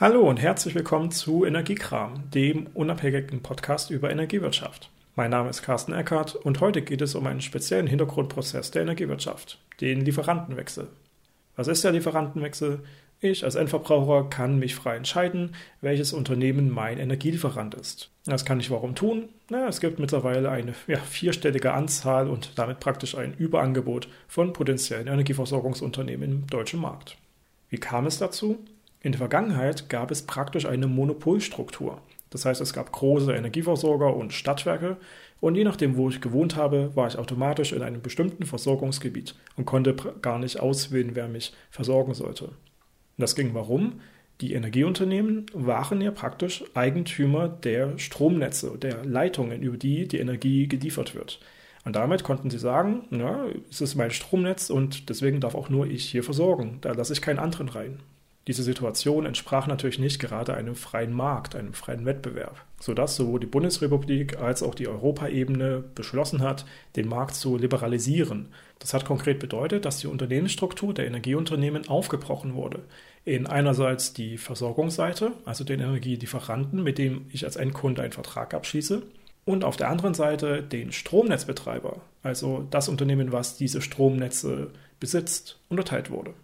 Hallo und herzlich willkommen zu Energiekram, dem unabhängigen Podcast über Energiewirtschaft. Mein Name ist Carsten Eckert und heute geht es um einen speziellen Hintergrundprozess der Energiewirtschaft, den Lieferantenwechsel. Was ist der Lieferantenwechsel? Ich als Endverbraucher kann mich frei entscheiden, welches Unternehmen mein Energielieferant ist. Das kann ich warum tun? Na, es gibt mittlerweile eine ja, vierstellige Anzahl und damit praktisch ein Überangebot von potenziellen Energieversorgungsunternehmen im deutschen Markt. Wie kam es dazu? In der Vergangenheit gab es praktisch eine Monopolstruktur. Das heißt, es gab große Energieversorger und Stadtwerke und je nachdem, wo ich gewohnt habe, war ich automatisch in einem bestimmten Versorgungsgebiet und konnte gar nicht auswählen, wer mich versorgen sollte. Das ging warum? Die Energieunternehmen waren ja praktisch Eigentümer der Stromnetze, der Leitungen, über die die Energie geliefert wird. Und damit konnten sie sagen, na, es ist mein Stromnetz und deswegen darf auch nur ich hier versorgen. Da lasse ich keinen anderen rein. Diese Situation entsprach natürlich nicht gerade einem freien Markt, einem freien Wettbewerb, sodass sowohl die Bundesrepublik als auch die Europaebene beschlossen hat, den Markt zu liberalisieren. Das hat konkret bedeutet, dass die Unternehmensstruktur der Energieunternehmen aufgebrochen wurde. In einerseits die Versorgungsseite, also den Energielieferanten, mit dem ich als Endkunde einen Vertrag abschließe, und auf der anderen Seite den Stromnetzbetreiber, also das Unternehmen, was diese Stromnetze besitzt, unterteilt wurde.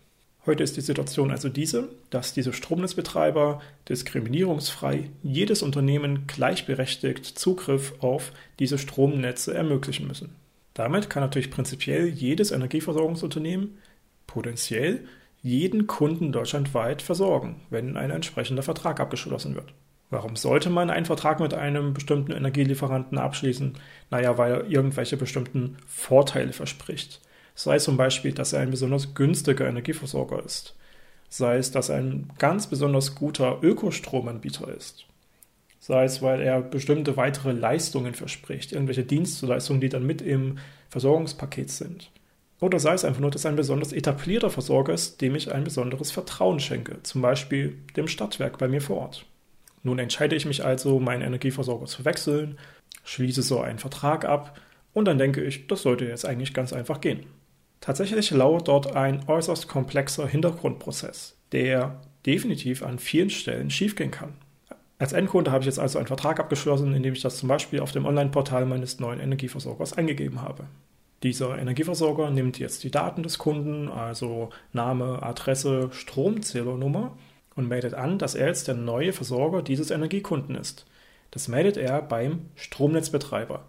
Heute ist die Situation also diese, dass diese Stromnetzbetreiber diskriminierungsfrei jedes Unternehmen gleichberechtigt Zugriff auf diese Stromnetze ermöglichen müssen. Damit kann natürlich prinzipiell jedes Energieversorgungsunternehmen potenziell jeden Kunden deutschlandweit versorgen, wenn ein entsprechender Vertrag abgeschlossen wird. Warum sollte man einen Vertrag mit einem bestimmten Energielieferanten abschließen? Naja, weil er irgendwelche bestimmten Vorteile verspricht sei es zum Beispiel, dass er ein besonders günstiger Energieversorger ist, sei es, dass er ein ganz besonders guter Ökostromanbieter ist, sei es, weil er bestimmte weitere Leistungen verspricht, irgendwelche Dienstleistungen, die dann mit im Versorgungspaket sind. Oder sei es einfach nur, dass er ein besonders etablierter Versorger ist, dem ich ein besonderes Vertrauen schenke, zum Beispiel dem Stadtwerk bei mir vor Ort. Nun entscheide ich mich also, meinen Energieversorger zu wechseln, schließe so einen Vertrag ab und dann denke ich, das sollte jetzt eigentlich ganz einfach gehen. Tatsächlich lauert dort ein äußerst komplexer Hintergrundprozess, der definitiv an vielen Stellen schiefgehen kann. Als Endkunde habe ich jetzt also einen Vertrag abgeschlossen, indem ich das zum Beispiel auf dem Online-Portal meines neuen Energieversorgers eingegeben habe. Dieser Energieversorger nimmt jetzt die Daten des Kunden, also Name, Adresse, Stromzählernummer, und meldet an, dass er jetzt der neue Versorger dieses Energiekunden ist. Das meldet er beim Stromnetzbetreiber.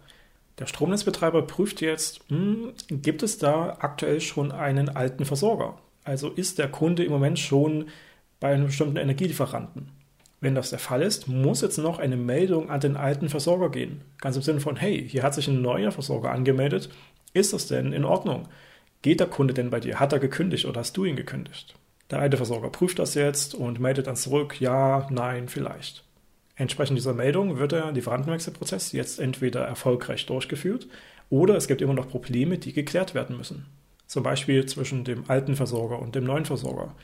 Der Stromnetzbetreiber prüft jetzt, hm, gibt es da aktuell schon einen alten Versorger? Also ist der Kunde im Moment schon bei einem bestimmten Energielieferanten? Wenn das der Fall ist, muss jetzt noch eine Meldung an den alten Versorger gehen. Ganz im Sinne von, hey, hier hat sich ein neuer Versorger angemeldet. Ist das denn in Ordnung? Geht der Kunde denn bei dir? Hat er gekündigt oder hast du ihn gekündigt? Der alte Versorger prüft das jetzt und meldet dann zurück, ja, nein, vielleicht. Entsprechend dieser Meldung wird der Lieferantenwechselprozess jetzt entweder erfolgreich durchgeführt oder es gibt immer noch Probleme, die geklärt werden müssen. Zum Beispiel zwischen dem alten Versorger und dem neuen Versorger.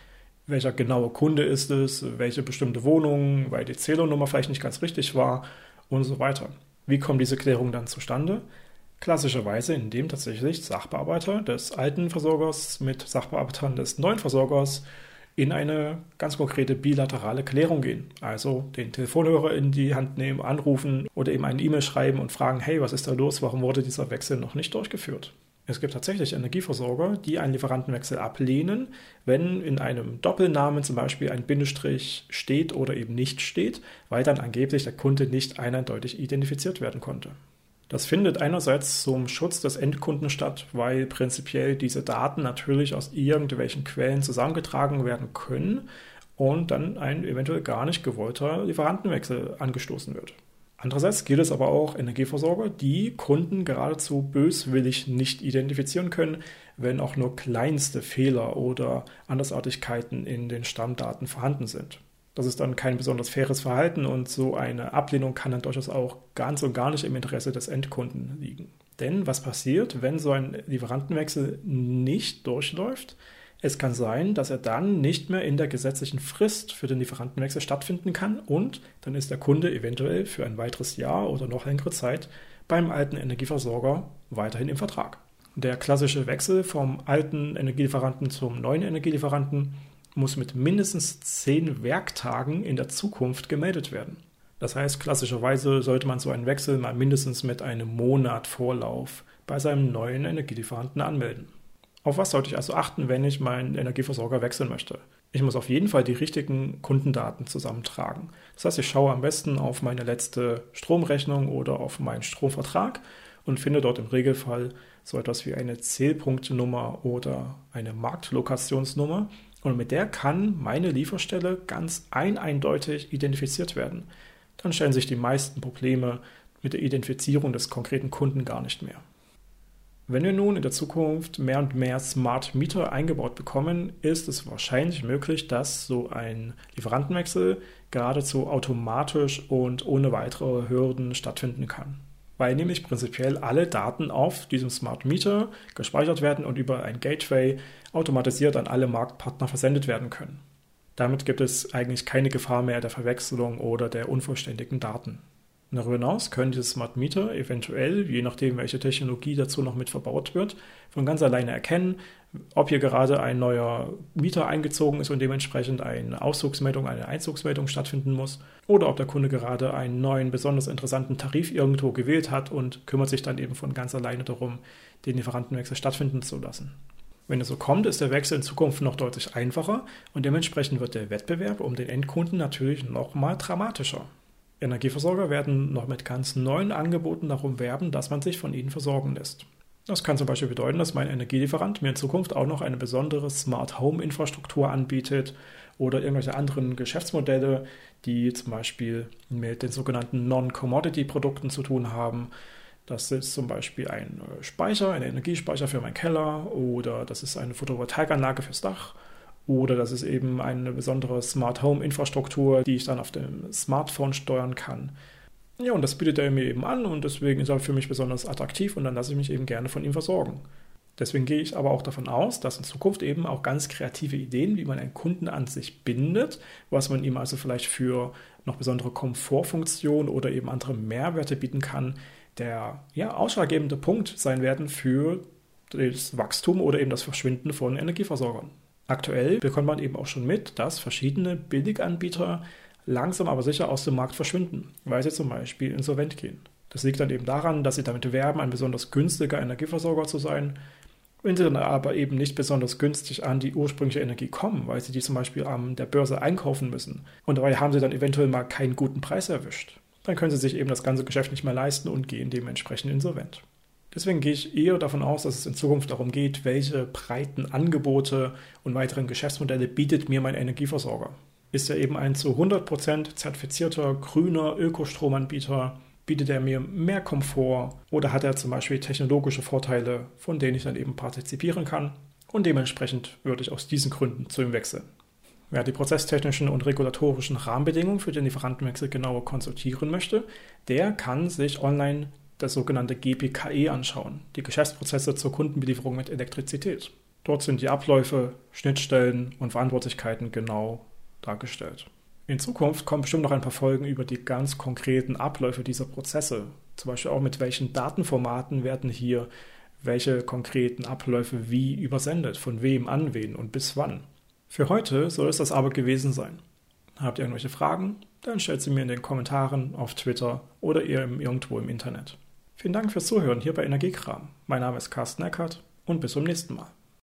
Welcher genaue Kunde ist es, welche bestimmte Wohnung, weil die Zählernummer vielleicht nicht ganz richtig war und so weiter. Wie kommen diese Klärungen dann zustande? Klassischerweise, indem tatsächlich Sachbearbeiter des alten Versorgers mit Sachbearbeitern des neuen Versorgers in eine ganz konkrete bilaterale Klärung gehen. Also den Telefonhörer in die Hand nehmen, anrufen oder eben eine E-Mail schreiben und fragen, hey, was ist da los? Warum wurde dieser Wechsel noch nicht durchgeführt? Es gibt tatsächlich Energieversorger, die einen Lieferantenwechsel ablehnen, wenn in einem Doppelnamen zum Beispiel ein Bindestrich steht oder eben nicht steht, weil dann angeblich der Kunde nicht eindeutig identifiziert werden konnte. Das findet einerseits zum Schutz des Endkunden statt, weil prinzipiell diese Daten natürlich aus irgendwelchen Quellen zusammengetragen werden können und dann ein eventuell gar nicht gewollter Lieferantenwechsel angestoßen wird. Andererseits gilt es aber auch Energieversorger, die Kunden geradezu böswillig nicht identifizieren können, wenn auch nur kleinste Fehler oder Andersartigkeiten in den Stammdaten vorhanden sind. Das ist dann kein besonders faires Verhalten und so eine Ablehnung kann dann durchaus auch ganz und gar nicht im Interesse des Endkunden liegen. Denn was passiert, wenn so ein Lieferantenwechsel nicht durchläuft? Es kann sein, dass er dann nicht mehr in der gesetzlichen Frist für den Lieferantenwechsel stattfinden kann und dann ist der Kunde eventuell für ein weiteres Jahr oder noch längere Zeit beim alten Energieversorger weiterhin im Vertrag. Der klassische Wechsel vom alten Energielieferanten zum neuen Energielieferanten muss mit mindestens zehn Werktagen in der Zukunft gemeldet werden. Das heißt, klassischerweise sollte man so einen Wechsel mal mindestens mit einem Monat Vorlauf bei seinem neuen Energielieferanten anmelden. Auf was sollte ich also achten, wenn ich meinen Energieversorger wechseln möchte? Ich muss auf jeden Fall die richtigen Kundendaten zusammentragen. Das heißt, ich schaue am besten auf meine letzte Stromrechnung oder auf meinen Stromvertrag und finde dort im Regelfall so etwas wie eine Zählpunktnummer oder eine Marktlokationsnummer. Und mit der kann meine Lieferstelle ganz ein eindeutig identifiziert werden. Dann stellen sich die meisten Probleme mit der Identifizierung des konkreten Kunden gar nicht mehr. Wenn wir nun in der Zukunft mehr und mehr Smart Meter eingebaut bekommen, ist es wahrscheinlich möglich, dass so ein Lieferantenwechsel geradezu automatisch und ohne weitere Hürden stattfinden kann. Weil nämlich prinzipiell alle Daten auf diesem Smart Meter gespeichert werden und über ein Gateway automatisiert an alle Marktpartner versendet werden können. Damit gibt es eigentlich keine Gefahr mehr der Verwechslung oder der unvollständigen Daten. Darüber hinaus können diese Smart Meter eventuell, je nachdem welche Technologie dazu noch mit verbaut wird, von ganz alleine erkennen, ob hier gerade ein neuer Mieter eingezogen ist und dementsprechend eine Auszugsmeldung, eine Einzugsmeldung stattfinden muss, oder ob der Kunde gerade einen neuen, besonders interessanten Tarif irgendwo gewählt hat und kümmert sich dann eben von ganz alleine darum, den Lieferantenwechsel stattfinden zu lassen. Wenn es so kommt, ist der Wechsel in Zukunft noch deutlich einfacher und dementsprechend wird der Wettbewerb um den Endkunden natürlich noch mal dramatischer. Energieversorger werden noch mit ganz neuen Angeboten darum werben, dass man sich von ihnen versorgen lässt. Das kann zum Beispiel bedeuten, dass mein Energielieferant mir in Zukunft auch noch eine besondere Smart Home Infrastruktur anbietet oder irgendwelche anderen Geschäftsmodelle, die zum Beispiel mit den sogenannten Non-Commodity-Produkten zu tun haben. Das ist zum Beispiel ein Speicher, ein Energiespeicher für meinen Keller oder das ist eine Photovoltaikanlage fürs Dach oder das ist eben eine besondere Smart Home Infrastruktur, die ich dann auf dem Smartphone steuern kann. Ja, und das bietet er mir eben an und deswegen ist er für mich besonders attraktiv und dann lasse ich mich eben gerne von ihm versorgen. Deswegen gehe ich aber auch davon aus, dass in Zukunft eben auch ganz kreative Ideen, wie man einen Kunden an sich bindet, was man ihm also vielleicht für noch besondere Komfortfunktionen oder eben andere Mehrwerte bieten kann, der ja, ausschlaggebende Punkt sein werden für das Wachstum oder eben das Verschwinden von Energieversorgern. Aktuell bekommt man eben auch schon mit, dass verschiedene Billiganbieter langsam aber sicher aus dem Markt verschwinden, weil sie zum Beispiel insolvent gehen. Das liegt dann eben daran, dass sie damit werben, ein besonders günstiger Energieversorger zu sein. Wenn sie dann aber eben nicht besonders günstig an die ursprüngliche Energie kommen, weil sie die zum Beispiel an der Börse einkaufen müssen und dabei haben sie dann eventuell mal keinen guten Preis erwischt, dann können sie sich eben das ganze Geschäft nicht mehr leisten und gehen dementsprechend insolvent. Deswegen gehe ich eher davon aus, dass es in Zukunft darum geht, welche breiten Angebote und weiteren Geschäftsmodelle bietet mir mein Energieversorger. Ist er eben ein zu 100% zertifizierter grüner Ökostromanbieter? Bietet er mir mehr Komfort oder hat er zum Beispiel technologische Vorteile, von denen ich dann eben partizipieren kann? Und dementsprechend würde ich aus diesen Gründen zu ihm wechseln. Wer die prozesstechnischen und regulatorischen Rahmenbedingungen für den Lieferantenwechsel genauer konsultieren möchte, der kann sich online das sogenannte GPKE anschauen, die Geschäftsprozesse zur Kundenbelieferung mit Elektrizität. Dort sind die Abläufe, Schnittstellen und Verantwortlichkeiten genau dargestellt. In Zukunft kommen bestimmt noch ein paar Folgen über die ganz konkreten Abläufe dieser Prozesse. Zum Beispiel auch mit welchen Datenformaten werden hier welche konkreten Abläufe wie übersendet, von wem an wen und bis wann. Für heute soll es das aber gewesen sein. Habt ihr irgendwelche Fragen? Dann stellt sie mir in den Kommentaren auf Twitter oder irgendwo im Internet. Vielen Dank fürs Zuhören hier bei Energiekram. Mein Name ist Carsten Eckert und bis zum nächsten Mal.